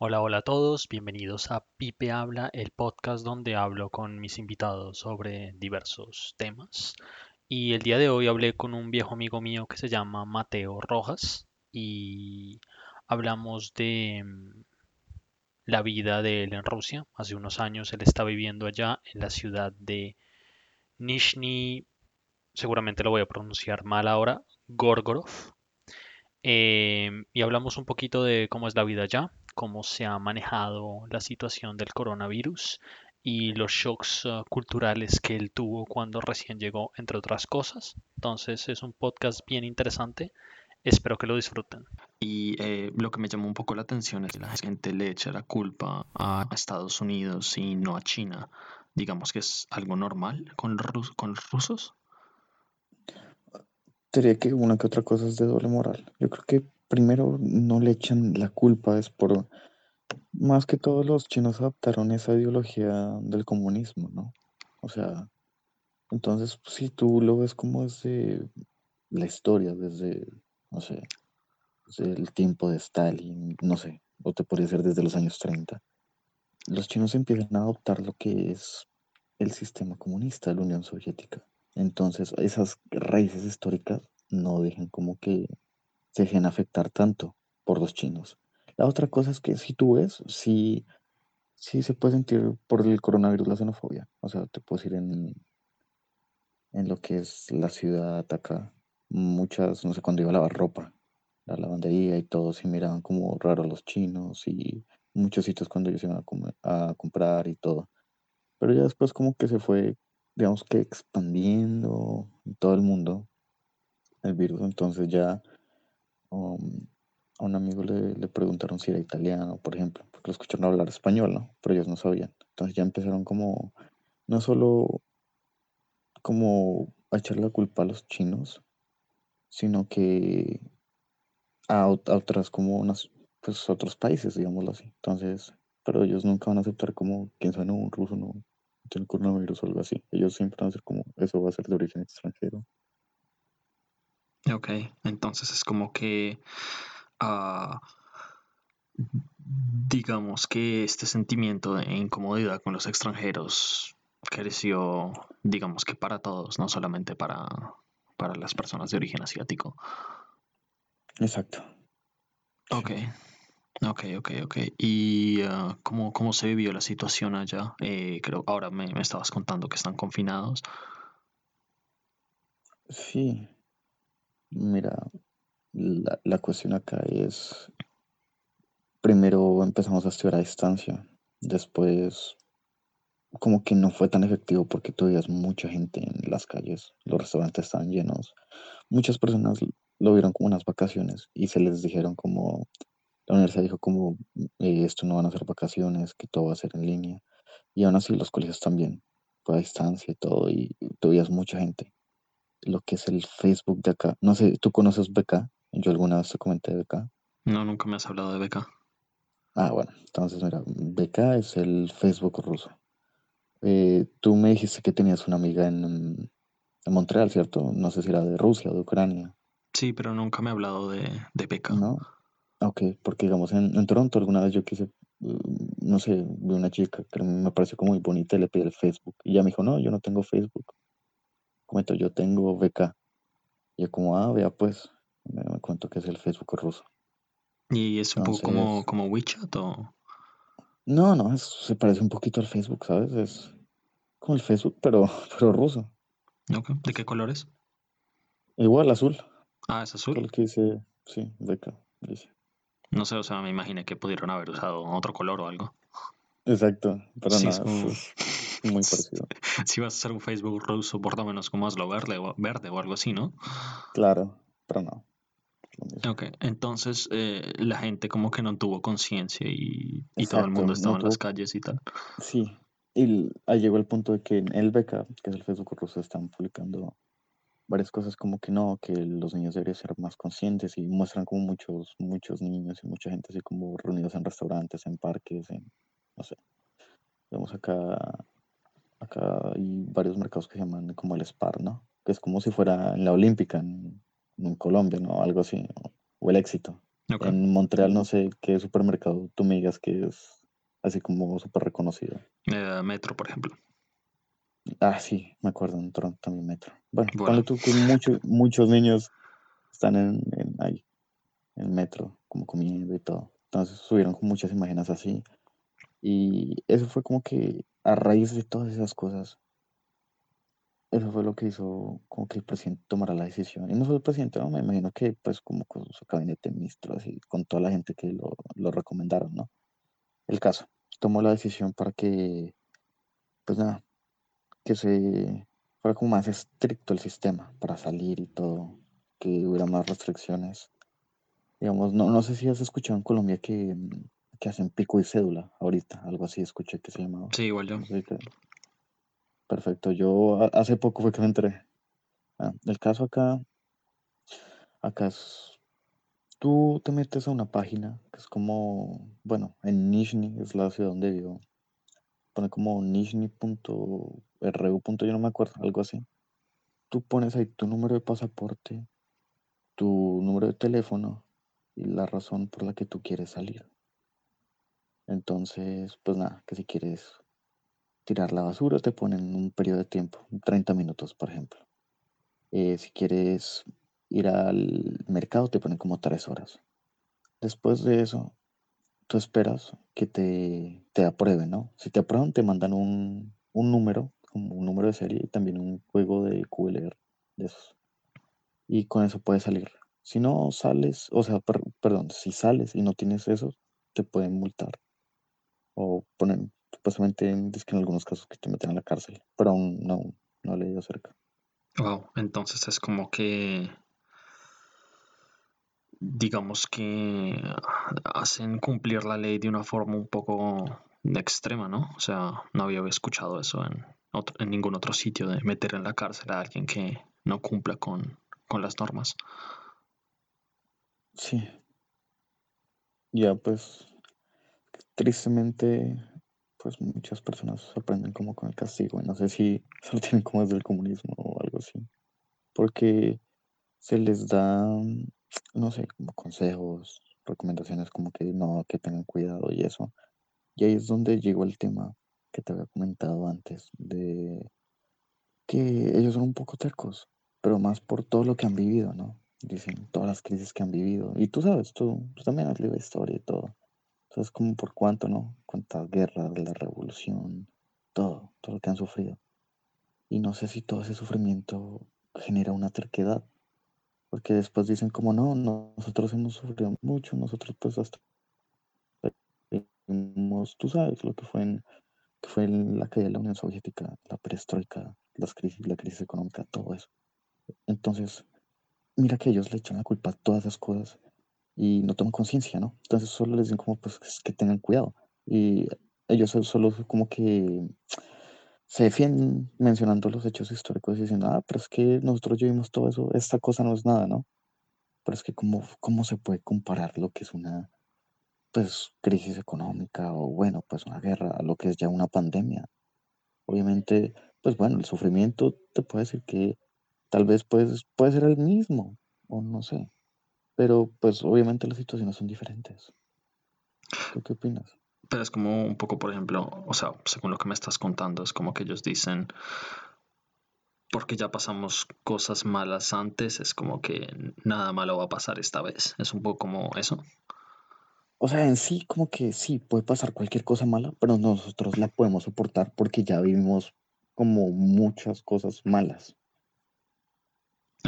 Hola, hola a todos, bienvenidos a Pipe Habla, el podcast donde hablo con mis invitados sobre diversos temas. Y el día de hoy hablé con un viejo amigo mío que se llama Mateo Rojas y hablamos de mm, la vida de él en Rusia. Hace unos años él está viviendo allá en la ciudad de Nizhny, seguramente lo voy a pronunciar mal ahora, Gorgorov. Em, y hablamos un poquito de cómo es la vida allá, cómo se ha manejado la situación del coronavirus y los shocks uh, culturales que él tuvo cuando recién llegó, entre otras cosas. Entonces es un podcast bien interesante. Espero que lo disfruten. Y eh, lo que me llamó un poco la atención es que la gente le echa la culpa a Estados Unidos y no a China. Digamos que es algo normal con, rus con los rusos. Diría que una que otra cosa es de doble moral. Yo creo que primero no le echan la culpa, es por más que todos los chinos adoptaron esa ideología del comunismo, ¿no? O sea, entonces si tú lo ves como desde la historia, desde, no sé, desde el tiempo de Stalin, no sé, o te podría ser desde los años 30, los chinos empiezan a adoptar lo que es el sistema comunista la Unión Soviética. Entonces, esas raíces históricas no dejan como que se dejen afectar tanto por los chinos. La otra cosa es que si tú ves, sí, sí se puede sentir por el coronavirus la xenofobia. O sea, te puedes ir en, en lo que es la ciudad acá. Muchas, no sé, cuando iba a lavar ropa, la lavandería y todo, se miraban como raro los chinos y muchos sitios cuando ellos iban a, a comprar y todo. Pero ya después como que se fue, digamos que expandiendo en todo el mundo el virus, entonces ya um, a un amigo le, le, preguntaron si era italiano, por ejemplo, porque lo escucharon hablar español, ¿no? Pero ellos no sabían. Entonces ya empezaron como, no solo como a echar la culpa a los chinos, sino que a, otras como unas, pues otros países, digámoslo así. Entonces, pero ellos nunca van a aceptar como quien suena un ruso no tiene coronavirus o algo así. Ellos siempre van a ser como, eso va a ser de origen extranjero. Ok, entonces es como que, uh, digamos que este sentimiento de incomodidad con los extranjeros creció, digamos que para todos, no solamente para, para las personas de origen asiático. Exacto. Ok, ok, ok, ok. ¿Y uh, ¿cómo, cómo se vivió la situación allá? Eh, creo ahora me, me estabas contando que están confinados. Sí, Mira, la, la cuestión acá es, primero empezamos a estudiar a distancia, después como que no fue tan efectivo porque todavía mucha gente en las calles, los restaurantes estaban llenos, muchas personas lo vieron como unas vacaciones y se les dijeron como, la universidad dijo como, eh, esto no van a ser vacaciones, que todo va a ser en línea, y aún así los colegios también, fue a distancia y todo, y todavía mucha gente lo que es el Facebook de acá. No sé, ¿tú conoces BK? Yo alguna vez te comenté de BK. No, nunca me has hablado de BK. Ah, bueno, entonces mira, BK es el Facebook ruso. Eh, tú me dijiste que tenías una amiga en, en, Montreal, ¿cierto? No sé si era de Rusia o de Ucrania. Sí, pero nunca me ha hablado de, de BK. No. Ok, porque digamos en, en Toronto alguna vez yo quise, uh, no sé, vi una chica que me pareció como muy bonita y le pedí el Facebook. Y ella me dijo, no, yo no tengo Facebook. Comento, yo tengo BK. Y yo como, ah, vea pues, me, me cuento que es el Facebook ruso. ¿Y es un Entonces, poco como, como WeChat o...? No, no, es, se parece un poquito al Facebook, ¿sabes? Es como el Facebook, pero, pero ruso. Okay. ¿De qué colores? Igual, azul. Ah, es azul. Que dice, sí, beca, dice. No sé, o sea, me imaginé que pudieron haber usado otro color o algo. Exacto, pero sí, nada, es, como... es, muy parecido. si vas a hacer un Facebook ruso, por lo menos como hazlo verde o, verde o algo así, ¿no? Claro, pero no. Ok, entonces eh, la gente como que no tuvo conciencia y, y todo el mundo estaba no en tuvo... las calles y tal. Sí, y ahí llegó el punto de que en el BK, que es el Facebook ruso, están publicando varias cosas como que no, que los niños deberían ser más conscientes y muestran como muchos, muchos niños y mucha gente así como reunidos en restaurantes, en parques, en, no sé. Vemos acá, acá hay varios mercados que se llaman como el SPAR, ¿no? Que es como si fuera en la Olímpica en, en Colombia, ¿no? Algo así, o, o el éxito. Ok. En Montreal no sé qué supermercado tú me digas que es así como súper reconocido. Eh, metro, por ejemplo. Ah, sí, me acuerdo, en Toronto también metro. Bueno, Bueno, tú que muchos, muchos niños están en, en ahí, en metro, como comiendo y todo. Entonces subieron con muchas imágenes así. Y eso fue como que a raíz de todas esas cosas, eso fue lo que hizo como que el presidente tomara la decisión. Y no solo el presidente, no, me imagino que pues como con su gabinete de ministros y con toda la gente que lo, lo recomendaron, ¿no? El caso, tomó la decisión para que, pues nada, que se fuera como más estricto el sistema para salir y todo, que hubiera más restricciones. Digamos, no, no sé si has escuchado en Colombia que, mm, que hacen pico y cédula ahorita, algo así escuché que se llamaba. sí, igual yo. Te- Perfecto, yo hace poco fue que me enteré. Ah, el caso acá, acá es, tú te metes a una página que es como, bueno, en Nizhny, es la ciudad donde vivo, pone como nizhny.ru. yo no me acuerdo, algo así. Tú pones ahí tu número de pasaporte, tu número de teléfono y la razón por la que tú quieres salir. Entonces, pues nada, que si quieres tirar la basura te ponen un periodo de tiempo, 30 minutos, por ejemplo. Eh, si quieres ir al mercado te ponen como 3 horas. Después de eso, tú esperas que te, te aprueben, ¿no? Si te aprueban, te mandan un, un número, un número de serie y también un juego de QLR de esos. Y con eso puedes salir. Si no sales, o sea, per- perdón, si sales y no tienes eso, te pueden multar. O ponen, supuestamente, dizque en algunos casos que te meten a la cárcel. Pero aún no, no he leído acerca. Wow, entonces es como que, digamos que hacen cumplir la ley de una forma un poco extrema, ¿no? O sea, no había escuchado eso en, otro- en ningún otro sitio de meter en la cárcel a alguien que no cumpla con, con las normas. Sí, ya pues, tristemente, pues muchas personas aprenden como con el castigo. Y no sé si se lo tienen como desde el comunismo o algo así. Porque se les da, no sé, como consejos, recomendaciones como que no, que tengan cuidado y eso. Y ahí es donde llegó el tema que te había comentado antes, de que ellos son un poco tercos, pero más por todo lo que han vivido, ¿no? Dicen todas las crisis que han vivido. Y tú sabes, tú, tú también has leído historia y todo. Entonces, como por cuánto, ¿no? Cuántas guerras, la revolución, todo, todo lo que han sufrido. Y no sé si todo ese sufrimiento genera una terquedad, porque después dicen como, no, no, nosotros hemos sufrido mucho, nosotros pues hasta tú sabes lo que fue en, que fue la caída de la Unión Soviética, la perestroika, las crisis, la crisis económica, todo eso. Entonces, mira que ellos le echan la culpa a todas esas cosas y no toman conciencia, ¿no? Entonces solo les dicen como pues que tengan cuidado y ellos solo como que se defienden mencionando los hechos históricos y diciendo, ah, pero es que nosotros ya vimos todo eso, esta cosa no es nada, ¿no? Pero es que cómo, cómo se puede comparar lo que es una pues crisis económica o bueno, pues una guerra a lo que es ya una pandemia. Obviamente, pues bueno, el sufrimiento te puede decir que tal vez pues, puede ser el mismo o no sé, pero pues obviamente las situaciones son diferentes. ¿Tú qué opinas? Pero es como un poco, por ejemplo, o sea, según lo que me estás contando, es como que ellos dicen, porque ya pasamos cosas malas antes, es como que nada malo va a pasar esta vez. Es un poco como eso. O sea, en sí como que sí, puede pasar cualquier cosa mala, pero nosotros la podemos soportar porque ya vivimos como muchas cosas malas.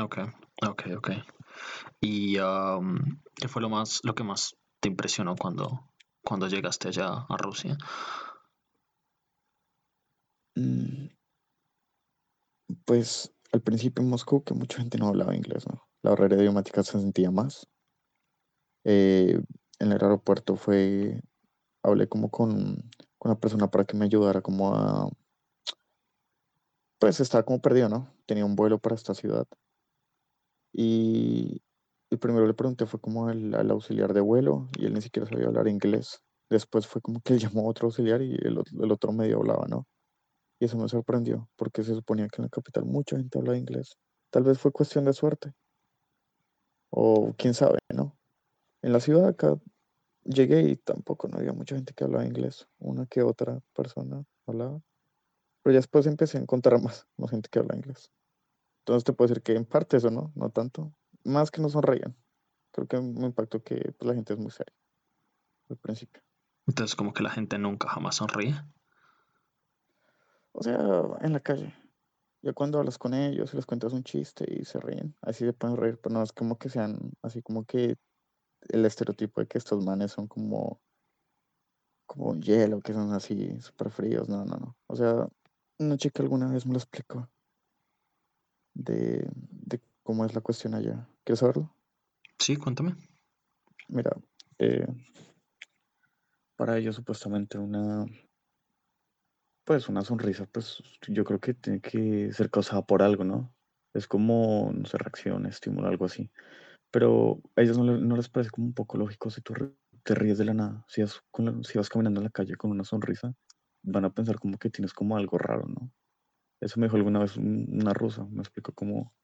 Ok, ok, ok. ¿Y qué fue lo más, lo que más te impresionó cuando, cuando llegaste allá a Rusia? Mm, Pues al principio en Moscú que mucha gente no hablaba inglés, ¿no? La barrera idiomática se sentía más. Eh, en el aeropuerto fue, hablé como con, con una persona para que me ayudara como a, pues estaba como perdido, ¿no? Tenía un vuelo para esta ciudad y, y primero le pregunté fue como al, auxiliar de vuelo y él ni siquiera sabía hablar inglés. Después fue como que llamó a otro auxiliar y el, el otro medio hablaba, ¿no? Y eso me sorprendió porque se suponía que en la capital mucha gente habla inglés. Tal vez fue cuestión de suerte o quién sabe, ¿no? En la ciudad acá llegué y tampoco no había mucha gente que hablaba inglés. Una que otra persona hablaba. Pero ya después empecé a encontrar más, más gente que habla inglés. Entonces te puedo decir que en parte eso, ¿no? No tanto. Más que no sonreían. Creo que me impactó que pues, la gente es muy seria al principio. Entonces, como que la gente nunca jamás sonríe. O sea, en la calle. Ya cuando hablas con ellos y les cuentas un chiste y se ríen, así se pueden reír, pero no es como que sean así como que el estereotipo de que estos manes son como como un hielo, que son así súper fríos. No, no, no. O sea, una chica alguna vez me lo explicó de, de cómo es la cuestión allá. ¿Quieres saberlo? Sí, cuéntame. Mira, eh, para ellos supuestamente una, pues una sonrisa, pues yo creo que tiene que ser causada por algo, ¿no? Es como, no sé, reacción, estímulo, algo así. Pero a ellos no, le- no les parece como un poco lógico si tú re- te ríes de la nada. Si, vas con la- si vas caminando en la calle con una sonrisa, van a pensar como que tienes como algo raro, ¿no? Eso me dijo alguna vez un- una rusa, me explicó como,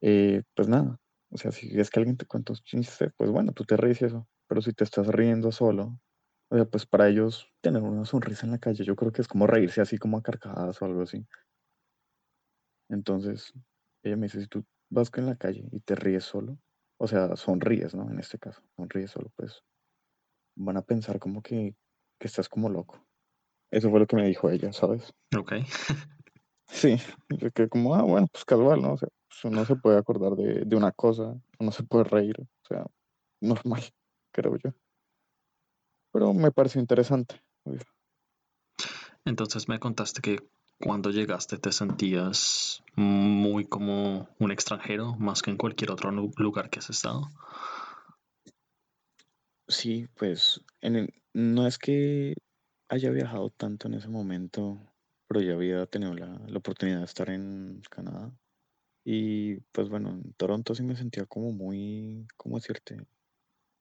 eh, pues nada, o sea, si es que alguien te cuenta un chiste, pues bueno, tú te ríes y eso, pero si te estás riendo solo, o sea, pues para ellos tener una sonrisa en la calle, yo creo que es como reírse así como a carcajadas o algo así. Entonces, ella me dice, si tú vas en la calle y te ríes solo, o sea, sonríes, ¿no? En este caso, sonríes solo, pues van a pensar como que, que estás como loco. Eso fue lo que me dijo ella, ¿sabes? Ok. Sí, yo quedé como, ah, bueno, pues casual, ¿no? O sea, pues uno se puede acordar de, de una cosa, uno se puede reír, o sea, normal, creo yo. Pero me pareció interesante. obvio. Entonces me contaste que cuando llegaste te sentías muy como un extranjero, más que en cualquier otro lu- lugar que has estado. Sí, pues en el- no es que haya viajado tanto en ese momento, pero ya había tenido la, la oportunidad de estar en Canadá. Y pues bueno, en Toronto sí me sentía como muy, ¿cómo decirte?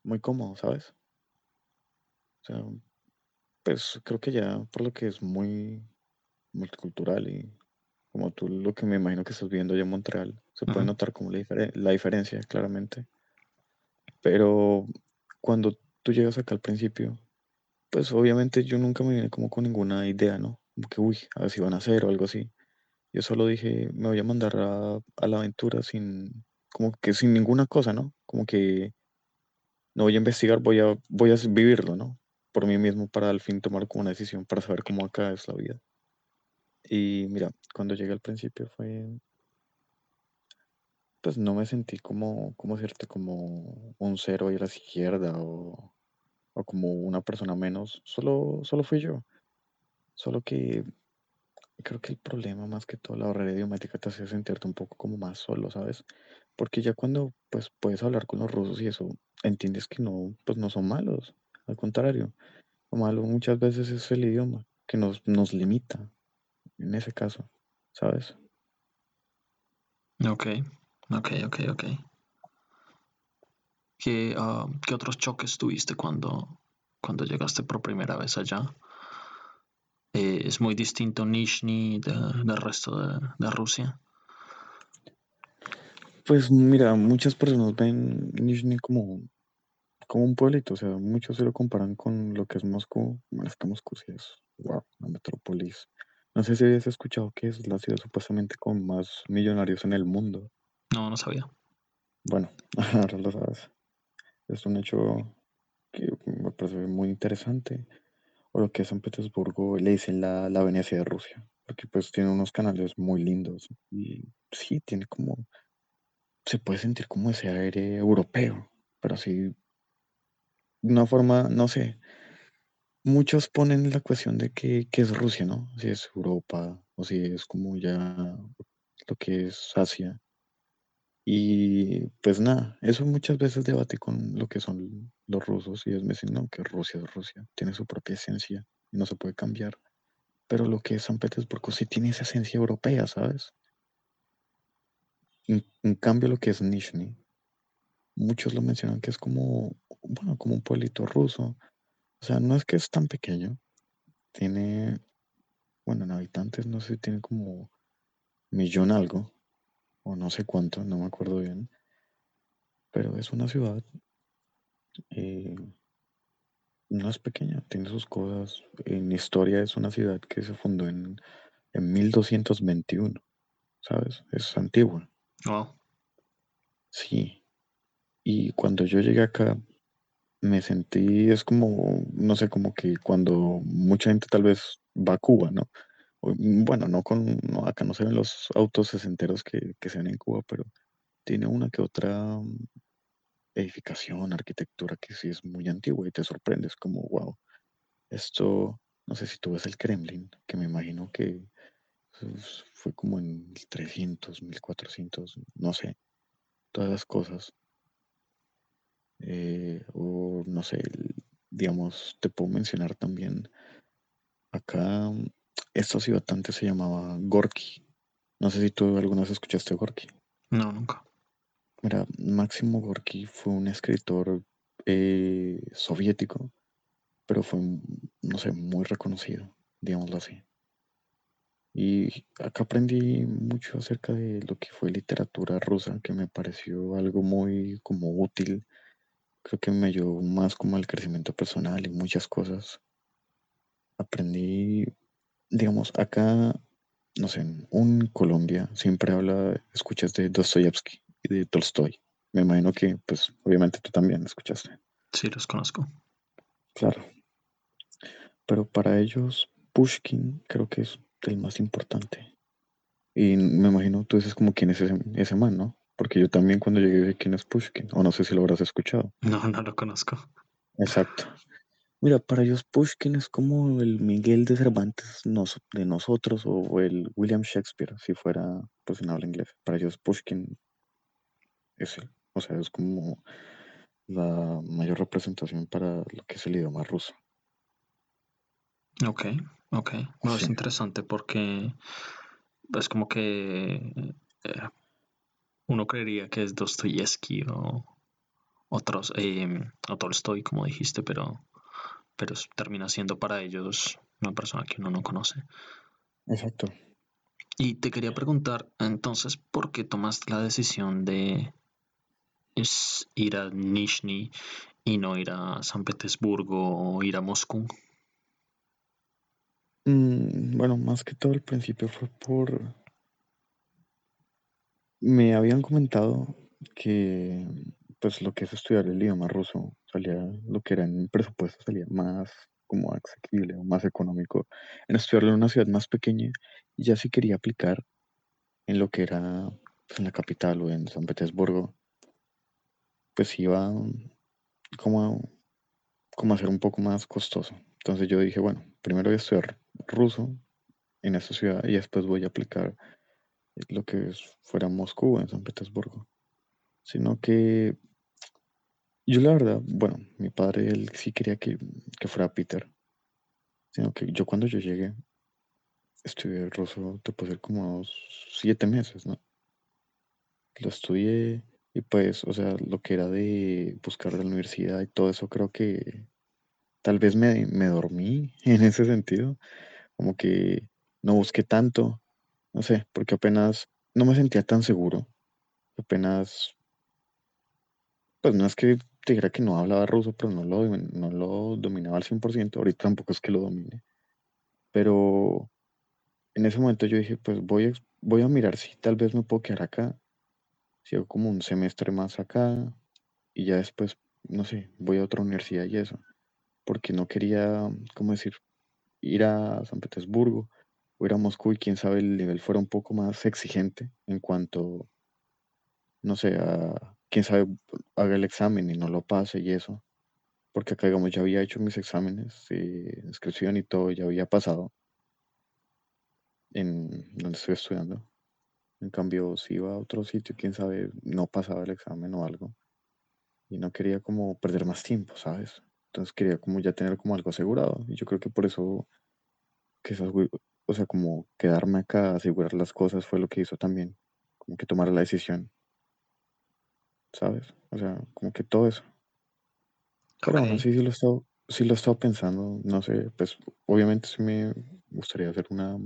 Muy cómodo, ¿sabes? O sea, pues creo que ya por lo que es muy multicultural y como tú lo que me imagino que estás viendo allá en Montreal, se puede notar como la, la diferencia claramente. Pero cuando tú llegas acá al principio, pues obviamente yo nunca me vine como con ninguna idea, ¿no? Como que, uy, a ver si van a hacer o algo así. Yo solo dije, me voy a mandar a, a la aventura sin, como que sin ninguna cosa, ¿no? Como que no voy a investigar, voy a, voy a vivirlo, ¿no? Por mí mismo para al fin tomar como una decisión para saber cómo acá es la vida. Y mira, cuando llegué al principio fue, pues no me sentí como, como cierto, como un cero ahí a la izquierda o, o como una persona menos, solo, solo fui yo. Solo que creo que el problema más que todo la barrera idiomática te hace sentirte un poco como más solo, ¿sabes? Porque ya cuando pues puedes hablar con los rusos y eso, entiendes que no, pues no son malos, al contrario, lo malo muchas veces es el idioma que nos, nos limita en ese caso, ¿sabes? Ok, ok, ok, ok. ¿Qué, ah, qué otros choques tuviste cuando, cuando llegaste por primera vez allá? Eh, ¿es muy distinto Nizhny de- del resto de, de Rusia? Pues mira, muchas personas ven Nizhny como, como un pueblito, o sea, muchos se lo comparan con lo que es Moscú. Bueno, es que Moscú sí es, wow, una metrópolis. No sé si habías escuchado que es la ciudad supuestamente con más millonarios en el mundo. No, no sabía. Bueno, ahora lo sabes. Es un hecho que me parece muy interesante. O lo que es San Petersburgo le dicen la, la Venecia de Rusia, porque pues tiene unos canales muy lindos y sí, tiene como, se puede sentir como ese aire europeo, pero de una forma, no sé, muchos ponen la cuestión de que, que es Rusia, ¿no? Si es Europa o si es como ya lo que es Asia. Y pues nada, eso muchas veces debate con lo que son los rusos y ellos me dicen, no, que Rusia es Rusia, tiene su propia esencia y no se puede cambiar. Pero lo que es San Petersburgo sí tiene esa esencia europea, ¿sabes? En, en cambio lo que es Nizhny, muchos lo mencionan que es como, bueno, como un pueblito ruso. O sea, no es que es tan pequeño, tiene, bueno, en habitantes no sé tiene como millón algo, o no sé cuánto, no me acuerdo bien, pero es una ciudad eh, no es pequeña, tiene sus cosas. En historia es una ciudad que se fundó en, en 1221, ¿sabes? Es antigua. Wow. Sí. Y cuando yo llegué acá, me sentí, es como, no sé, como que cuando mucha gente tal vez va a Cuba, ¿no? Mm, Bueno, no con, no, acá no se ven los autos sesenteros que, que se ven en Cuba, pero tiene una que otra mm, edificación, arquitectura que sí es muy antigua y te sorprendes como, wow, esto, no sé si tú ves el Kremlin, que me imagino que pues, fue como en 1300, 1400, no sé, todas las cosas. Eh, o no sé, digamos, te puedo mencionar también acá, ciudad antes se llamaba Gorky. No sé si tú alguna vez escuchaste Gorky. No, nunca. Mira, Máximo Gorky fue un escritor eh, soviético, pero fue, no sé, muy reconocido, digámoslo así. Y acá aprendí mucho acerca de lo que fue literatura rusa, que me pareció algo muy como útil. Creo que me ayudó más como al crecimiento personal y muchas cosas. Aprendí, digamos, acá, no sé, en un Colombia siempre habla, escuchas de Dostoyevsky y de Tolstoy. Me imagino que, pues, obviamente tú también escuchaste. Sí, los conozco. Claro. Pero para ellos, Pushkin creo que es el más importante. Y me imagino tú dices como quién es ese, ese man, ¿no? Porque yo también cuando llegué dije quién es Pushkin, o no sé si lo habrás escuchado. No, no lo conozco. Exacto. Mira, para ellos Pushkin es como el Miguel de Cervantes nos- de nosotros o el William Shakespeare, si fuera pues en habla inglés. Para ellos Pushkin es él. O sea, es como la mayor representación para lo que es el idioma ruso. Ok, ok. Bueno, es Sí. interesante porque es como que eh, uno creería que es Dostoyevsky o otros, eh, o Tolstoy, como dijiste, pero, pero termina siendo para ellos una persona que uno no conoce. Exacto. Y te quería preguntar, entonces, ¿por qué tomaste la decisión de ir a Nizhny y no ir a San Petersburgo o ir a Moscú? Mm, bueno, más que todo al principio fue por... Me habían comentado que pues lo que es estudiar el idioma ruso salía, lo que era en presupuesto salía más como asequible o más económico en estudiarlo en una ciudad más pequeña y ya si quería aplicar en lo que era pues, en la capital o en San Petersburgo, pues iba como a, como a ser un poco más costoso. Entonces yo dije, bueno, primero voy a estudiar ruso en esta ciudad y después voy a aplicar lo que fuera Moscú o en San Petersburgo. Sino que yo la verdad, bueno, mi padre él sí quería que, que fuera Peter, sino que yo cuando yo llegué estudié ruso, te puedo decir como siete meses, ¿no? Lo estudié y pues, o sea, lo que era de buscar la universidad y todo eso, creo que tal vez me, me dormí en ese sentido, como que no busqué tanto, no sé, porque apenas no me sentía tan seguro, apenas, pues no es que te dijera que no hablaba ruso, pero no lo, no lo dominaba al 100%, ahorita tampoco es que lo domine, pero en ese momento yo dije, pues voy voy a mirar si tal vez me puedo quedar acá, si hago como un semestre más acá y ya después, no sé, voy a otra universidad y eso, porque no quería, ¿cómo decir? Ir a San Petersburgo o ir a Moscú y quién sabe el nivel fuera un poco más exigente en cuanto, no sé, a quién sabe haga el examen y no lo pase y eso, porque acá digamos ya había hecho mis exámenes de inscripción y todo, ya había pasado en donde estoy estudiando. En cambio, si iba a otro sitio, quién sabe, no pasaba el examen o algo. Y no quería como perder más tiempo, ¿sabes? Entonces quería como ya tener como algo asegurado. Y yo creo que por eso, que esas, o sea, como quedarme acá, asegurar las cosas fue lo que hizo también. Como que tomar la decisión, ¿sabes? O sea, como que todo eso. Pero Ok, aún así sí lo he estado, sí lo he estado pensando, no sé, pues obviamente sí me gustaría hacer una,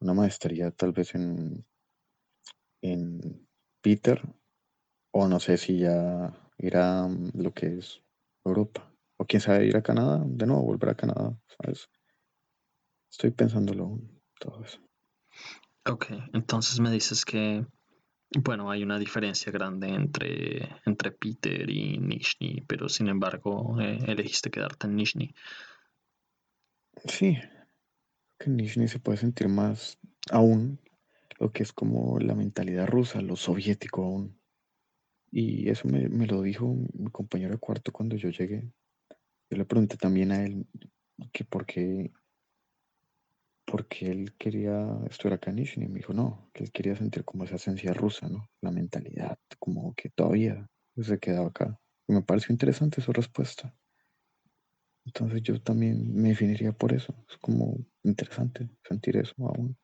una maestría tal vez en, en Peter, o no sé si ya ir a mm, lo que es Europa. O quién sabe, ir a Canadá, de nuevo, volver a Canadá, ¿sabes? Estoy pensándolo todo eso. Ok, entonces me dices que, bueno, hay una diferencia grande entre, entre Peter y Nishni, pero sin embargo eh, elegiste quedarte en Nishni. Sí, que Nizhny se puede sentir más aún lo que es como la mentalidad rusa, lo soviético aún. Y eso me, me lo dijo mi compañero de cuarto cuando yo llegué. Yo le pregunté también a él que por qué, porque él quería estudiar acá en Nizhny. Y me dijo, no, que él quería sentir como esa esencia rusa, ¿no? La mentalidad, como que todavía se quedaba acá. Y me pareció interesante su respuesta. Entonces yo también me definiría por eso. Es como interesante sentir eso aún.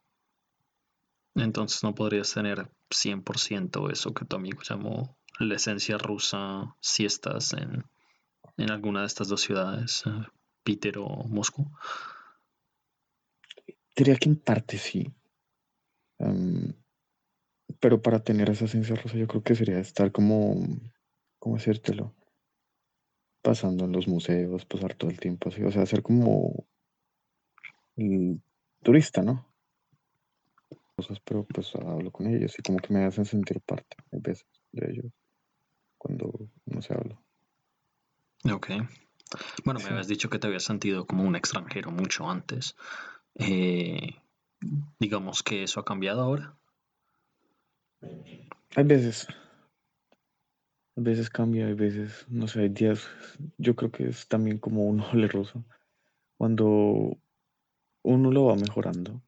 Entonces no podrías tener 100% eso que tu amigo llamó la esencia rusa si estás en, en alguna de estas dos ciudades, eh, Peter o Moscú. Diría que en parte sí. Am, pero para tener esa esencia rosa yo creo que sería estar como, ¿cómo decírtelo? Pasando en los museos, pasar todo el tiempo así. O sea, ser como el turista, ¿no? Cosas, pero pues hablo con ellos y como que me hacen sentir parte, a veces, de ellos, cuando no se habla. Ok. Bueno, me habías dicho que te habías sentido como un extranjero mucho antes. Eh, digamos que eso ha cambiado ahora. Hay veces, a veces cambia, hay veces, no sé, hay días, yo creo que es también como un ole ruso, cuando uno lo va mejorando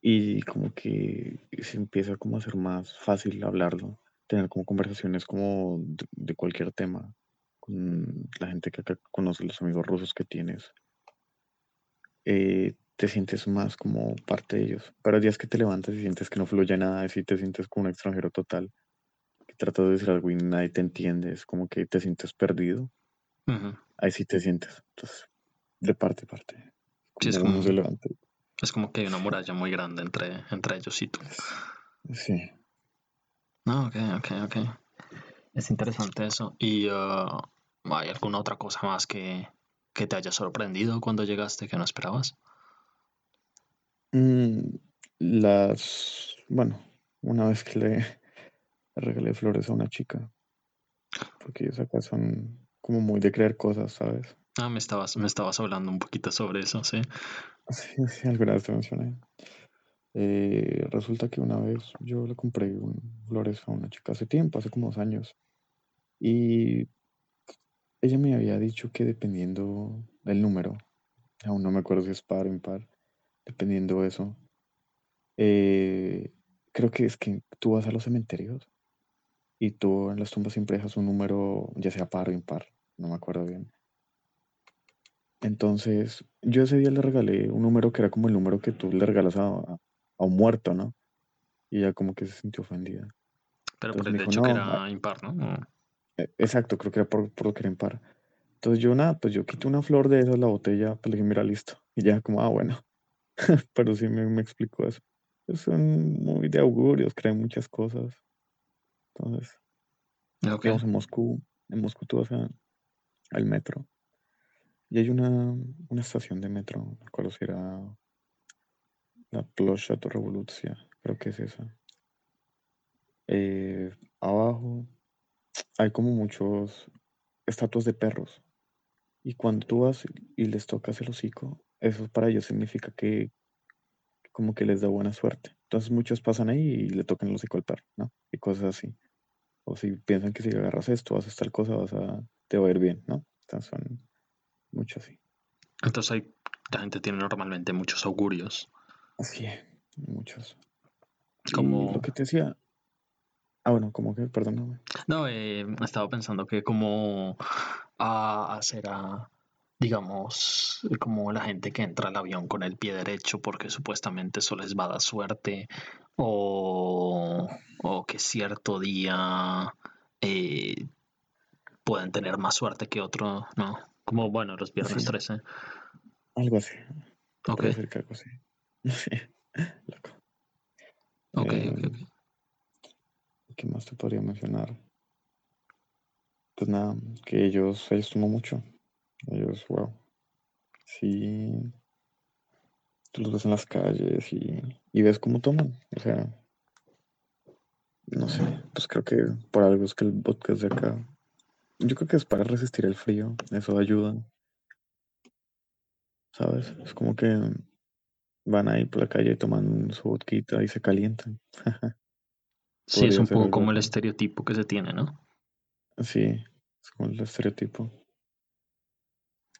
y como que se empieza como a ser más fácil hablarlo, tener como conversaciones como de, cualquier tema con la gente que acá conoce, los amigos rusos que tienes, eh, te sientes más como parte de ellos, pero días que te levantas y sientes que no fluye nada, así te sientes como un extranjero total, que tratas de decir algo y nadie te entiende, es como que te sientes perdido, ahí sí te sientes, entonces, de parte a parte, Sí, es como se levanta, es como que hay una muralla muy grande entre, entre ellos y tú. sí. Ah, ok, ok, ok. Es interesante eso. ¿Y uh, hay alguna otra cosa más que, que te haya sorprendido cuando llegaste que no esperabas? Mm, las, bueno, una vez que le regalé flores a una chica, porque ellos acá son como muy de creer cosas, ¿sabes? Ah, me estabas, me estabas hablando un poquito sobre eso, sí. Sí, sí, alguna vez te mencioné. Eh, resulta que una vez yo le compré un- flores a una chica hace tiempo, hace como dos años, y ella me había dicho que dependiendo del número, aún no me acuerdo si es par o impar, dependiendo de eso, eh, creo que es que tú vas a los cementerios y tú en las tumbas siempre dejas un número, ya sea par o impar, no me acuerdo bien. Entonces, yo ese día le regalé un número que era como el número que tú le regalas a, a- a un muerto, ¿no? Y ella como que se sintió ofendida. Pero por Entonces el me dijo, hecho que no, era impar, ¿no? eh, exacto, creo que era por, por lo que era impar. Entonces yo nada, pues yo quité una flor de esas, la botella, pues le dije, mira, listo. Y ya como, ah, bueno, pero sí me, me explicó eso. Pues son muy de augurios, creen muchas cosas. Entonces, Ok. digamos, en Moscú, en Moscú tú vas a- al metro y hay una, una estación de metro, ¿cuál será? La Plosha Revolución, creo que es esa. Eh, abajo hay como muchos estatuas de perros. Y cuando tú vas y les tocas el hocico, eso para ellos significa que como que les da buena suerte. Entonces muchos pasan ahí y le tocan el hocico al perro, ¿no? Y cosas así. O si piensan que si agarras esto, haces tal cosa, vas a, te va a ir bien, ¿no? Entonces son muchos así. Entonces hay, la gente tiene normalmente muchos augurios. Así, muchos. Y Como, lo que te decía, ah, bueno, como que, perdóname. no, eh, estaba pensando que como a será, digamos, como la gente que entra al avión con el pie derecho porque supuestamente eso les va a dar suerte o, o que cierto día eh, pueden tener más suerte que otro, ¿no? Como, bueno, los viernes Sí, 13. algo así. Ok, decir que algo así. Loco. ok, ok, Eh, ok. ¿Qué más te podría mencionar? pues nada, que ellos, ellos toman mucho. Ellos, wow. Sí, tú los ves en las calles y, y ves cómo toman. O sea, no sé, pues creo que por algo es que el podcast de acá, yo creo que es para resistir el frío, eso ayuda. ¿Sabes? Es como que van ahí por la calle y toman su vodka y se calientan. Sí, es un poco algo como el estereotipo que se tiene, ¿no? Sí, es como el estereotipo.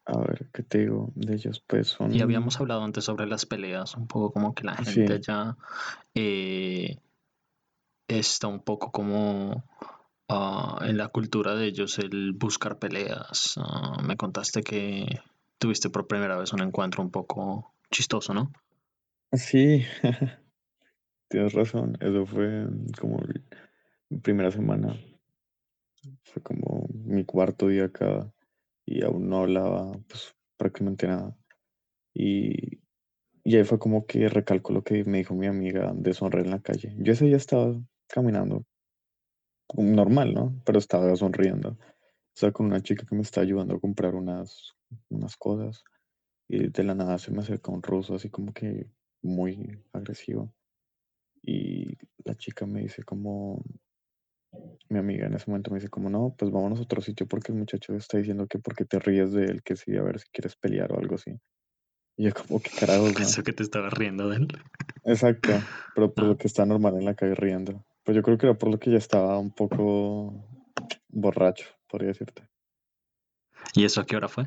A ver, ¿qué te digo de ellos? Pues son... Y habíamos hablado antes sobre las peleas, un poco como que la Sí. gente allá eh, está un poco como ah, en la cultura de ellos el buscar peleas. Ah, me contaste que tuviste por primera vez un encuentro un poco chistoso, ¿no? Sí, tienes razón. Eso fue como mi primera semana. Fue como mi cuarto día acá y aún no hablaba pues prácticamente nada. Y, y ahí fue como que recalco lo que me dijo mi amiga de sonreír en la calle. Yo ese día estaba caminando normal, ¿no? Pero estaba sonriendo. Estaba con una chica que me está ayudando a comprar unas, unas cosas y de la nada se me acerca un ruso así como que muy agresivo. Y la chica me dice como, mi amiga en ese momento me dice como, no, pues vámonos a otro sitio porque el muchacho está diciendo que porque te ríes de él, que sí, a ver si quieres pelear o algo así. Y yo como, ¿qué carajos, no? Pensé que te estaba riendo de él. Exacto, pero por Ah. lo que está normal en la calle riendo. Pues yo creo que era por lo que ya estaba un poco borracho, podría decirte. ¿Y eso a qué hora fue?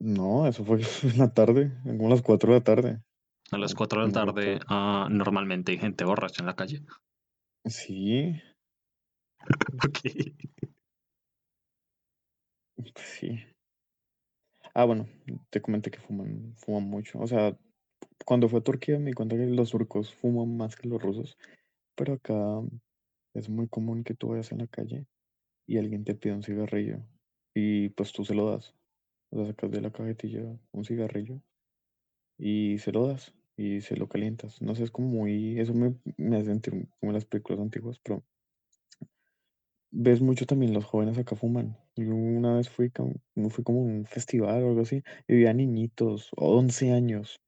No, eso fue en la tarde, como a las 4 de la tarde. A las Oh, 4 de la tarde ah, normalmente hay gente borracha en la calle. Sí, Ok. sí. Ah, bueno, te comenté que fuman, fuman mucho. O sea, cuando fue a Turquía me di cuenta que los turcos fuman más que los rusos, pero acá es muy común que tú vayas en la calle y alguien te pide un cigarrillo y pues tú se lo das. O sea, sacas de la cajetilla un cigarrillo y se lo das y se lo calientas. No sé, es como muy, eso me, me hace sentir como en las películas antiguas, pero ves mucho también los jóvenes acá fuman. Yo una vez fui, como- no fui como un festival o algo así y vi a niñitos, 11 años,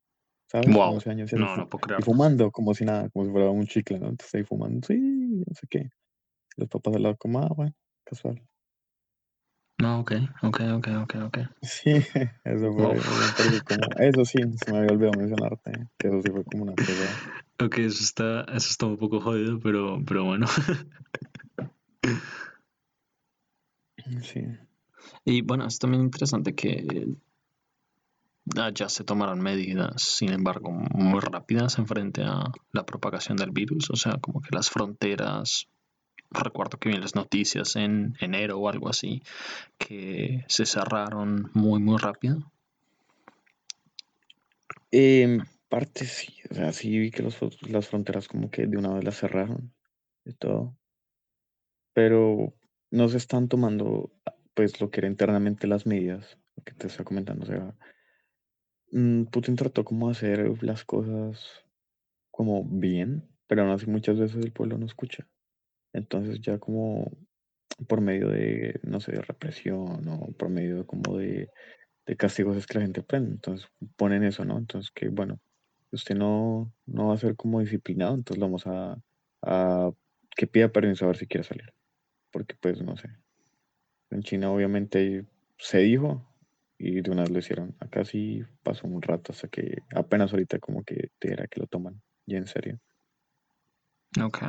¿sabes? Wow. 11 años y, No, no puedo y creerlo. fumando como si nada, como si fuera un chicle, ¿no? Entonces ahí fumando, sí, no sé qué. Los papás al lado como, ah, bueno, casual. No, ok, ok, ok, ok, ok. Sí, eso fue, Wow. eso me pareció como, eso sí, se me había olvidado mencionarte, que eso sí fue como una cosa, Ok, eso está, eso está un poco jodido, pero, pero bueno. sí. Y bueno, es también interesante que allá se tomaron medidas, sin embargo, muy rápidas en frente a la propagación del virus. O sea, como que las fronteras, recuerdo que vi en las noticias en enero o algo así, que se cerraron muy, muy rápido. En parte sí, o sea, sí vi que los las fronteras como que de una vez las cerraron y todo, pero no se están tomando pues lo que era internamente las medidas, lo que te estaba comentando, o sea, mm, Putin trató como de hacer las cosas como bien, pero aún así muchas veces el pueblo no escucha, entonces ya como por medio de, no sé, de represión o por medio como de, de castigos es que la gente aprende, entonces ponen eso, ¿no? Entonces que bueno, usted no, no va a ser como disciplinado, entonces vamos a, a que pida permiso a ver si quiere salir, porque pues no sé, en China obviamente se dijo y de una vez lo hicieron, acá sí pasó un rato hasta que apenas ahorita como que te era que lo toman, ya en serio. Ok.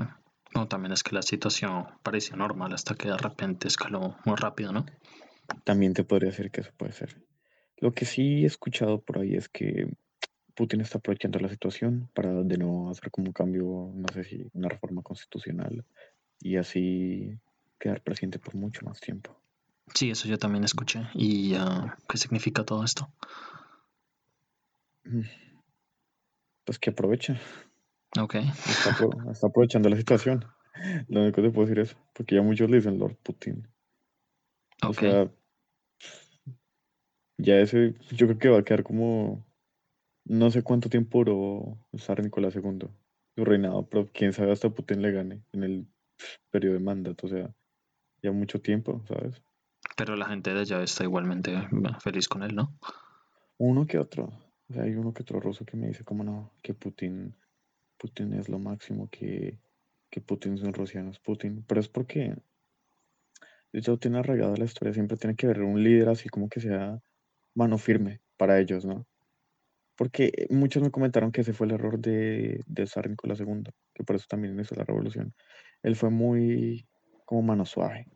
No, también es que la situación parecía normal hasta que de repente escaló muy rápido, ¿no? También te podría decir que eso puede ser. Lo que sí he escuchado por ahí es que Putin está aprovechando la situación para de nuevo hacer como un cambio, no sé si una reforma constitucional y así quedar presidente por mucho más tiempo. Sí, eso yo también escuché. ¿Y ah, qué significa todo esto? Mm, Pues que aprovecha, Ok. está, apro- está aprovechando la situación. Lo único que te puedo decir es, porque ya muchos le dicen Lord Putin. O Ok. sea, ya ese, yo creo que va a quedar como, no sé cuánto tiempo duró zar Nicolás II, su reinado, pero quién sabe hasta Putin le gane en el periodo de mandato, o sea, ya mucho tiempo, ¿sabes? Pero la gente de allá está igualmente feliz con él, ¿no? Uno que otro. O sea, hay uno que otro ruso que me dice, como no, que Putin, Putin es lo máximo, que, que Putin son rusianos, Putin. Pero es porque eso tiene arraigada la historia, siempre tiene que haber un líder así como que sea mano firme para ellos, ¿no? Porque muchos me comentaron que ese fue el error de, de Zar Nicolás II, que por eso también hizo la revolución. Él fue muy como mano suave.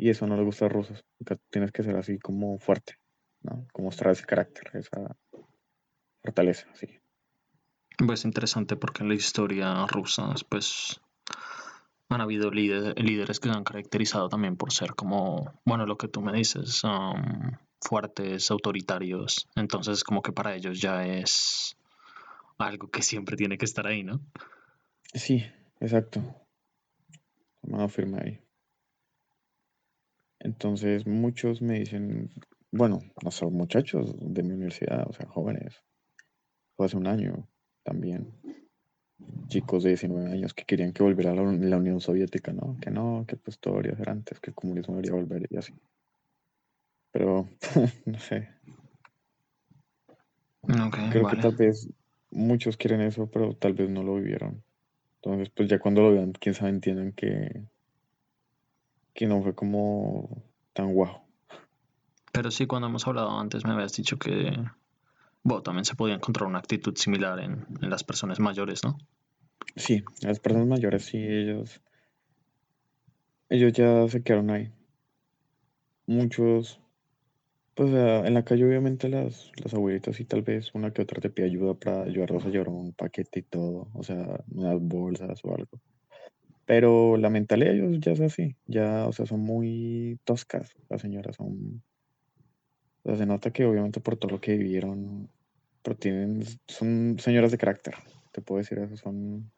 Y eso no le gusta a los rusos. Tienes que ser así como fuerte, ¿no? Como mostrar ese carácter, esa fortaleza, sí. Pues interesante porque en la historia rusa, pues han habido líderes que se han caracterizado también por ser como, bueno, lo que tú me dices, um, fuertes, autoritarios. Entonces, como que para ellos ya es algo que siempre tiene que estar ahí, ¿no? Sí, exacto. Mano firme ahí. Entonces, muchos me dicen, bueno, no son muchachos de mi universidad, o sea, jóvenes, fue hace un año también, chicos de 19 años que querían que volviera a la, la Unión Soviética, ¿no? Que no, que pues todo debería ser antes, que el comunismo debería volver y así. Pero, no sé. Creo que tal vez muchos quieren eso, pero tal vez no lo vivieron. Entonces, pues ya cuando lo vean, quién sabe, entienden que, que no fue como tan guajo. Pero sí, cuando hemos hablado antes me habías dicho que bueno, también se podía encontrar una actitud similar en, en las personas mayores, ¿no? Sí, las personas mayores sí, ellos, ellos ya se quedaron ahí. Muchos pues en la calle obviamente las, las abuelitas y tal vez una que otra te pide ayuda para ayudarlos a llevar un paquete y todo, o sea, unas bolsas o algo. Pero la mentalidad de ellos ya es así, ya, o sea, son muy toscas, las señoras son... O sea, se nota que obviamente por todo lo que vivieron, pero tienen, son señoras de carácter, te puedo decir eso, son...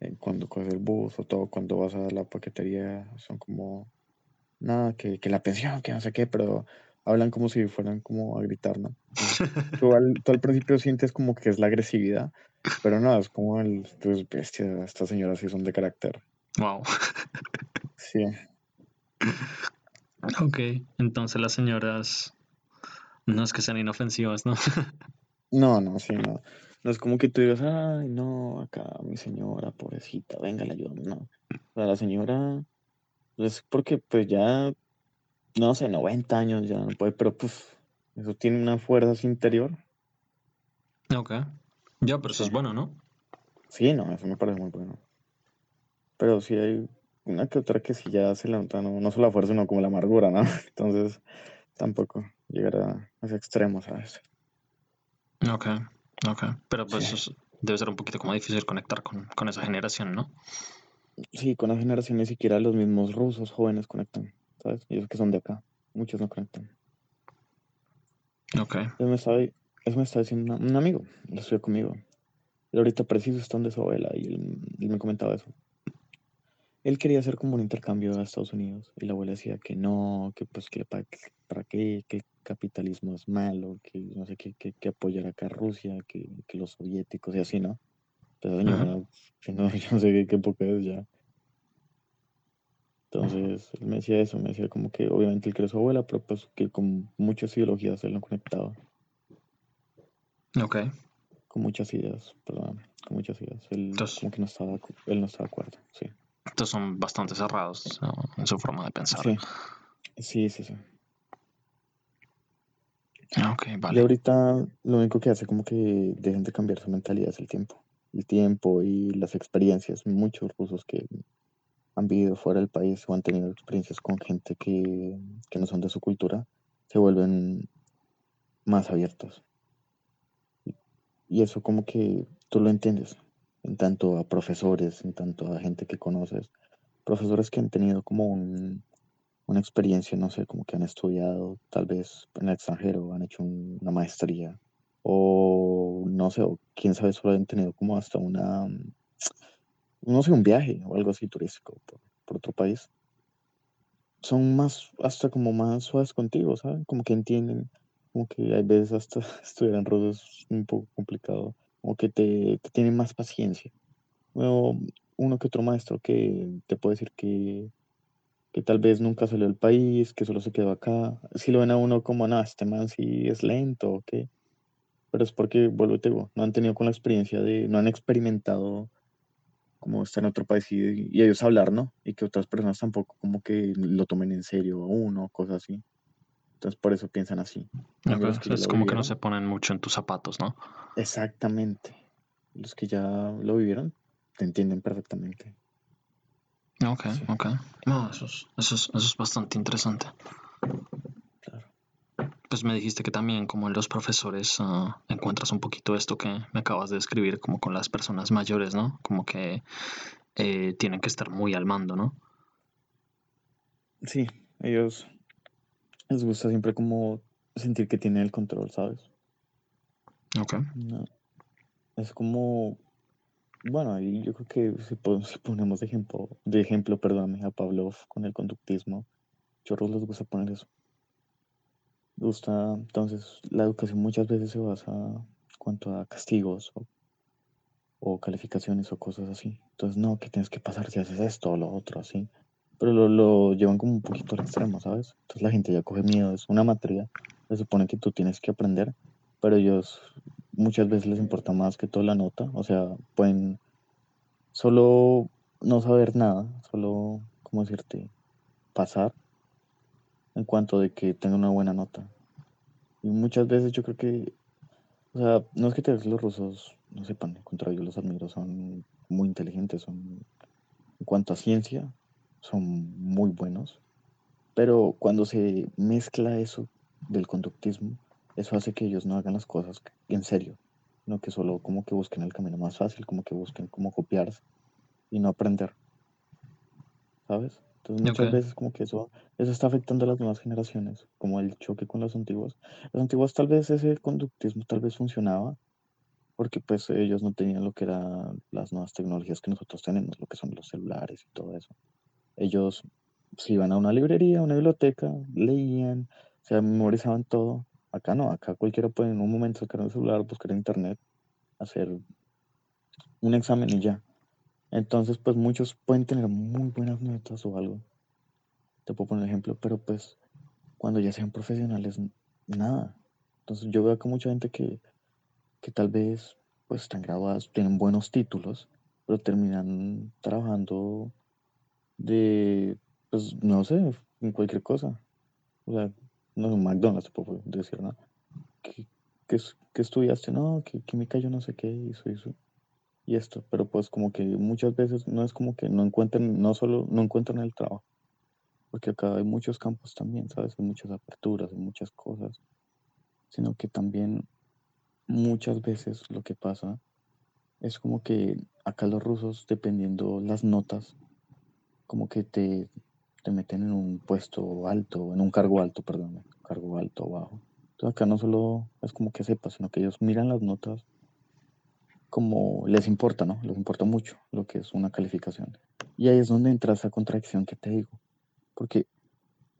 Eh, cuando coges el bus o todo, cuando vas a la paquetería, son como nada, que, que, la pensión, que no sé qué, pero hablan como si fueran como a gritar, ¿no? tú, al, al, principio sientes como que es la agresividad, pero no, es como el, pues, bestia, estas señoras sí son de carácter. Wow. Sí. Ok, entonces las señoras no es que sean inofensivas, ¿no? no, no, sí, no. No es como que tú digas, ay, no, acá mi señora, pobrecita, venga, la ayuda. No. O sea, la señora es porque pues ya, no sé, 90 años ya no puede, pero pues eso tiene una fuerza interior. Ok. Ya, pero eso es bueno, ¿no? Sí, no, eso me parece muy bueno. Pero sí hay una que otra que sí ya se levanta, no, no solo la fuerza, sino como la amargura, ¿no? Entonces, tampoco llegar a ese extremo, ¿sabes? Ok, ok. Pero pues sí. debe ser un poquito como difícil conectar con, con esa generación, ¿no? Sí, con la generación ni siquiera los mismos rusos jóvenes conectan, ¿sabes? Ellos que son de acá, muchos no conectan. Ok. Eso me estaba, eso me estaba diciendo un amigo, lo estudió conmigo. Él ahorita preciso está donde su abuela y él, él, me comentaba eso. Él quería hacer como un intercambio a Estados Unidos y la abuela decía que no, que pues que para, para qué, que capitalismo es malo, que no sé qué, que, que apoyar acá a Rusia, que, que los soviéticos y así, ¿no? Señora, -huh. no, yo no sé qué, qué época es ya. Entonces, él me decía eso, me decía como que obviamente él cree su abuela, pero pues que con muchas ideologías él no conectaba. Ok. Con muchas ideas, perdón, con muchas ideas. Él Entonces, como que no estaba, él no estaba de acuerdo, sí. Entonces son bastante cerrados ¿no? en su forma de pensar. Sí, sí, sí. sí. Ok, vale. Y ahorita lo único que hace como que dejen de cambiar su mentalidad es el tiempo. El tiempo y las experiencias. Muchos rusos que han vivido fuera del país o han tenido experiencias con gente que, que no son de su cultura, se vuelven más abiertos. Y eso como que tú lo entiendes, en tanto a profesores, en tanto a gente que conoces, profesores que han tenido como un, una experiencia, no sé, como que han estudiado tal vez en el extranjero, han hecho un, una maestría, o no sé, o quién sabe, solo han tenido como hasta una, no sé, un viaje o algo así turístico por, por otro país. Son más, hasta como más suaves contigo, ¿sabes? Como que entienden, como que hay veces hasta estudiar en ruso es un poco complicado, como que te, te tienen más paciencia. Bueno, uno que otro maestro que te puede decir que que tal vez nunca salió del país, que solo se quedó acá. Si lo ven a uno como, no, este man sí es lento, ¿o? Pero es porque, vuelvo te digo, no han tenido con la experiencia de, no han experimentado como estar en otro país y, y ellos hablar, ¿no? Y que otras personas tampoco como que lo tomen en serio a uno, cosas así. Entonces por eso piensan así. Que es como que no se ponen mucho en tus zapatos, ¿no? exactamente. Los que ya lo vivieron, te entienden perfectamente. Ok, Sí, ok. No, eso es, eso es, eso es bastante interesante. claro. Pues me dijiste que también como en los profesores ah, encuentras un poquito esto que me acabas de describir como con las personas mayores, ¿no? Como que eh, tienen que estar muy al mando, ¿no? Sí, ellos les gusta siempre como sentir que tienen el control, ¿sabes? Ok. No, es como, bueno, ahí yo creo que si, pon- si ponemos de ejemplo, de ejemplo, perdóname, a Pavlov con el conductismo, chorros les gusta poner eso. Gusta, entonces, la educación muchas veces se basa cuanto a castigos o, o calificaciones o cosas así. Entonces, no, que tienes que pasar si haces esto o lo otro, así. Pero lo, lo llevan como un poquito al extremo, ¿sabes? Entonces la gente ya coge miedo, es una materia, se supone que tú tienes que aprender, pero ellos muchas veces les importa más que toda la nota, o sea, pueden solo no saber nada, solo, ¿cómo decirte? Pasar en cuanto de que tenga una buena nota. Y muchas veces yo creo que, o sea, no es que tal los rusos no sepan, al contrario, yo los admiro, son muy inteligentes, son, en cuanto a ciencia, son muy buenos, pero cuando se mezcla eso del conductismo, eso hace que ellos no hagan las cosas en serio, no que solo como que busquen el camino más fácil, como que busquen cómo copiarse y no aprender, ¿sabes? Entonces muchas veces como que eso, eso está afectando a las nuevas generaciones, como el choque con los antiguos. Los antiguos tal vez ese conductismo tal vez funcionaba, porque pues ellos no tenían lo que eran las nuevas tecnologías que nosotros tenemos, lo que son los celulares y todo eso. Ellos se iban a una librería, a una biblioteca, leían, se memorizaban todo. Acá no, acá cualquiera puede en un momento sacar un celular, buscar internet, hacer un examen y ya. Entonces, pues muchos pueden tener muy buenas notas o algo. Te puedo poner ejemplo, pero pues cuando ya sean profesionales, nada. Entonces yo veo acá mucha gente que, que tal vez pues están graduadas, tienen buenos títulos, pero terminan trabajando de, pues no sé, en cualquier cosa. O sea, no es un McDonald's, puedo decir nada. ¿Qué, qué, qué estudiaste? No, que química yo no sé qué, hizo eso y esto. Pero pues como que muchas veces no es como que no encuentren, no solo no encuentran el trabajo, porque acá hay muchos campos también, ¿sabes? Hay muchas aperturas, hay muchas cosas, sino que también muchas veces lo que pasa es como que acá los rusos, dependiendo las notas, como que te, te meten en un puesto alto, en un cargo alto, perdón, cargo alto o bajo. Entonces acá no solo es como que sepas, sino que ellos miran las notas como les importa, ¿no? Les importa mucho lo que es una calificación. Y ahí es donde entra esa contradicción que te digo, porque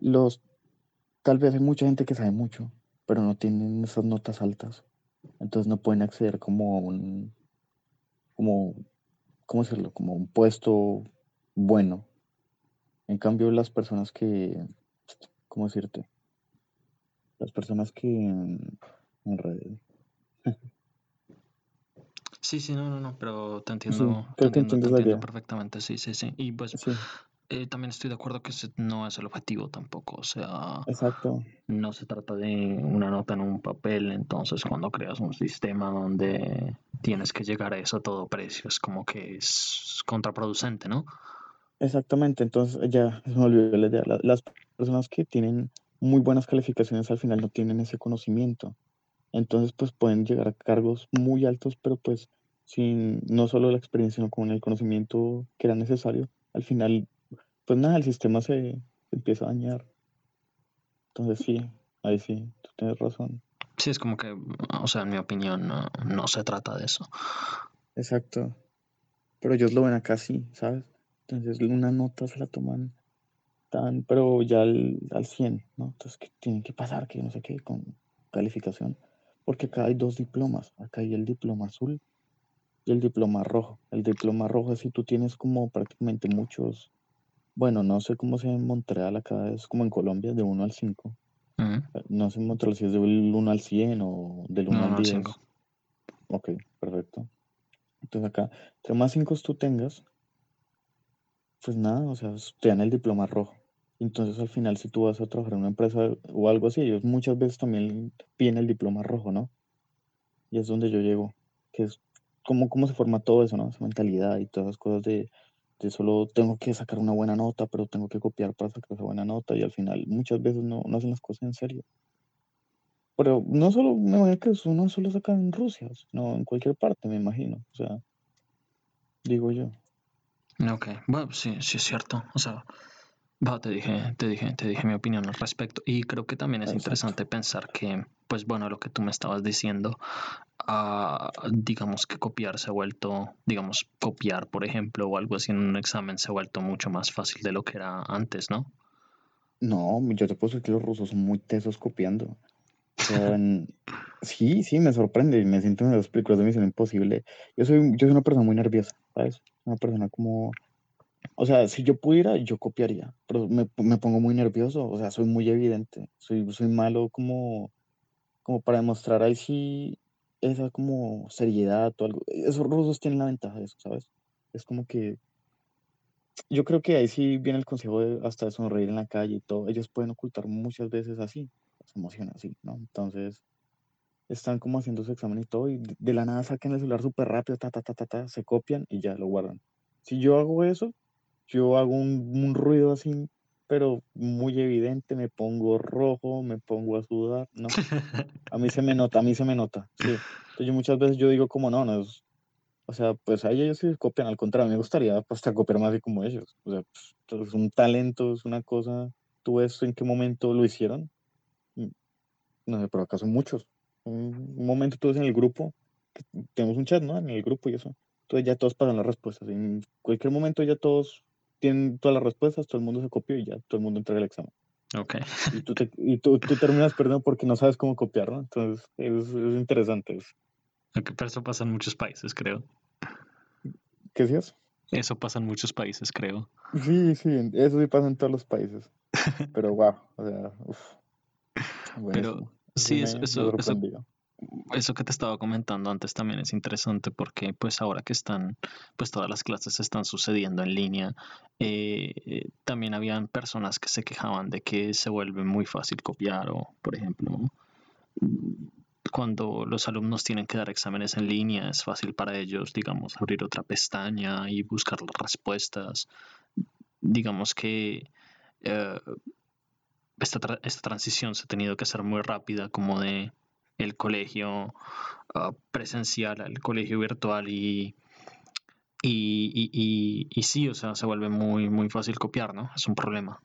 los, tal vez hay mucha gente que sabe mucho, pero no tienen esas notas altas, entonces no pueden acceder como a un, como, ¿cómo decirlo? Como un puesto bueno. En cambio, las personas que, ¿cómo decirte? Las personas que mm, en red- Sí, sí, no, no, no, pero te Sí, entiendo, te entiendo, te entiendo perfectamente, sí, sí, sí. Y pues Sí, eh, también estoy de acuerdo que ese no es el objetivo tampoco, o sea, exacto, no se trata de una nota en un papel, entonces cuando creas un sistema donde tienes que llegar a eso a todo precio, es como que es contraproducente, ¿no? Exactamente. Entonces ya se me olvidó la idea. La- Las personas que tienen muy buenas calificaciones al final no tienen ese conocimiento. Entonces, pues pueden llegar a cargos muy altos, pero pues sin no solo la experiencia, sino con el conocimiento que era necesario. Al final, pues nada, el sistema se, empieza a dañar. Entonces sí, ahí sí, tú tienes razón. Sí, es como que, o sea, en mi opinión, no, no se trata de eso. Exacto. Pero ellos lo ven acá sí, ¿sabes? Entonces una nota se la toman tan, pero ya al, al 100, ¿no? Entonces que tienen que pasar, que no sé qué, con calificación. Porque acá hay dos diplomas. Acá hay el diploma azul y el diploma rojo. El diploma rojo, si tú tienes como prácticamente muchos, Bueno, no sé cómo sea en Montreal, acá es como en Colombia, de 1 al 5. Ujú. Eh, No sé en Montreal si es del 1 al 100 o del 1 No, al no, al 10. cinco. Ok, perfecto. Entonces acá, entre más 5 tú tengas, pues nada, o sea, te dan el diploma rojo. Entonces al final si tú vas a trabajar en una empresa o algo así, ellos muchas veces también piden el diploma rojo, ¿no? Y es donde yo llego, que es como cómo se forma todo eso, ¿no? Esa mentalidad y todas esas cosas de, de solo tengo que sacar una buena nota, pero tengo que copiar para sacar esa buena nota y al final muchas veces no, no hacen las cosas en serio. Pero no solo, me imagino que eso no solo saca en Rusia, sino en cualquier parte, me imagino. O sea, digo yo. Ok, bueno, sí, sí es cierto. O sea, va, te dije, te dije, te dije mi opinión al respecto. Y creo que también es Exacto. interesante pensar que, pues bueno, lo que tú me estabas diciendo, ah, digamos que copiar se ha vuelto, digamos, copiar, por ejemplo, o algo así en un examen se ha vuelto mucho más fácil de lo que era antes, ¿no? No, yo te puedo decir que los rusos son muy tesos copiando. Sí, sí, me sorprende y me siento en las películas de Misión Imposible. Yo soy, yo soy una persona muy nerviosa, ¿sabes? Una persona como... O sea, si yo pudiera, yo copiaría, pero me, me pongo muy nervioso, o sea, soy muy evidente, soy, soy malo como, como para demostrar ahí sí esa como seriedad o algo. Esos rusos tienen la ventaja de eso, ¿sabes? Es como que yo creo que ahí sí viene el consejo de hasta sonreír en la calle y todo. Ellos pueden ocultar muchas veces así, las emociones así, ¿no? Entonces están como haciendo su examen y todo y de, la nada sacan el celular súper rápido, ta, ta, ta, ta, ta, se copian y ya lo guardan. Si yo hago eso, yo hago un, un ruido así, pero muy evidente, me pongo rojo, me pongo a sudar, no. A mí se me nota, a mí se me nota, sí. Entonces yo muchas veces yo digo como no, no es, o sea, pues ahí ellos sí copian, al contrario, me gustaría pues, hasta copiar más así como ellos. O sea, pues, es un talento, es una cosa. ¿Tú ves en qué momento lo hicieron? Mm, No sé, pero acá son muchos. Un, momento tú ves en el grupo, que tenemos un chat, ¿no? En el grupo y eso. Entonces ya todos pasan las respuestas. En cualquier momento ya todos tienen todas las respuestas, todo el mundo se copió y ya todo el mundo entrega el examen. Ok. Y tú, te, y tú, tú terminas perdiendo porque no sabes cómo copiar, ¿no? Entonces es, es interesante. Es, Ok, pero eso pasa en muchos países, creo. ¿Qué decías? Eso pasa en muchos países, creo. Sí, sí, eso sí pasa en todos los países. Pero wow, o sea, uf, Eso sí, me, eso, me eso, eso que te estaba comentando antes también es interesante porque pues ahora que están, pues todas las clases están sucediendo en línea, eh, eh, también habían personas que se quejaban de que se vuelve muy fácil copiar o, por ejemplo, cuando los alumnos tienen que dar exámenes en línea, es fácil para ellos, digamos, abrir otra pestaña y buscar las respuestas. Digamos que eh, esta, tra- esta transición se ha tenido que hacer muy rápida, como de el colegio ah, presencial al colegio virtual y, y, y, y- y sí, o sea, se vuelve muy, muy fácil copiar, ¿no? Es un problema,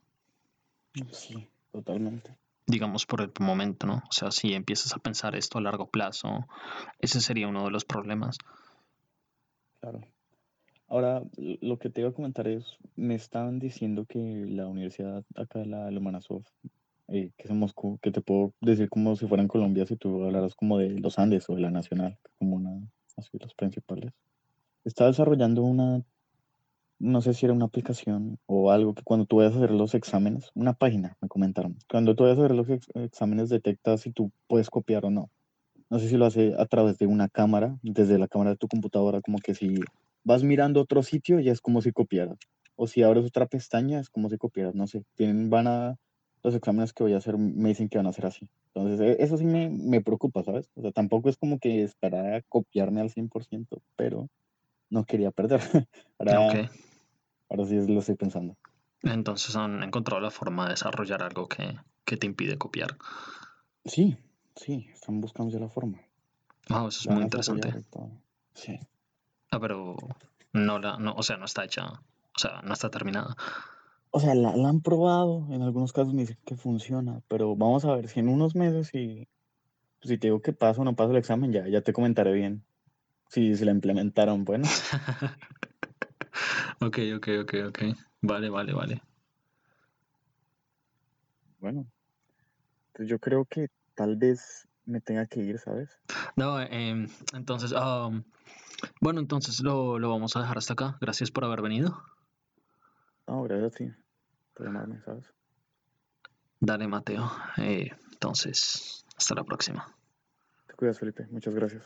Sí, totalmente. digamos, por el momento, ¿no? O sea, si empiezas a pensar esto a largo plazo, ese sería uno de los problemas. Claro. Ahora, lo que te iba a comentar es, me estaban diciendo que la universidad acá, la Lomanazov, eh, que es en Moscú, que te puedo decir como si fuera en Colombia, si tú hablaras como de los Andes o de la Nacional, como una, así los principales. Está desarrollando una, no sé si era una aplicación o algo que cuando tú vayas a hacer los exámenes, una página, me comentaron, cuando tú vayas a hacer los ex- exámenes detecta si tú puedes copiar o no. No sé si lo hace a través de una cámara, desde la cámara de tu computadora, como que si vas mirando otro sitio, ya es como si copiaras. O si abres otra pestaña, es como si copiaras. No sé, tienen, van a, los exámenes que voy a hacer me dicen que van a ser así. Entonces, e- eso sí me, me preocupa, ¿sabes? O sea, tampoco es como que esperara a copiarme al 100%, pero no quería perder. Ahora, ahora sí lo estoy pensando. entonces han encontrado la forma de desarrollar algo que, que te impide copiar. Sí, sí, están buscando ya la forma. Wow, eso es muy interesante. y. Sí. Ah, pero no la, no, o sea, no está hecha, o sea, no está terminada. O sea, la, la han probado, en algunos casos me dicen que funciona, pero vamos a ver si en unos meses, si, si te digo que paso o no paso el examen, ya, ya te comentaré bien si, si la implementaron. Bueno, ok, ok, ok, ok. Vale, vale, vale. bueno. Entonces yo creo que tal vez me tenga que ir, ¿sabes? No, em, entonces, um, bueno, entonces lo, lo vamos a dejar hasta acá. Gracias por haber venido. No, gracias a ti por llamarme, ¿sabes? Dale, Mateo. Eh, entonces, hasta la próxima. Te cuidas, Felipe. Muchas gracias.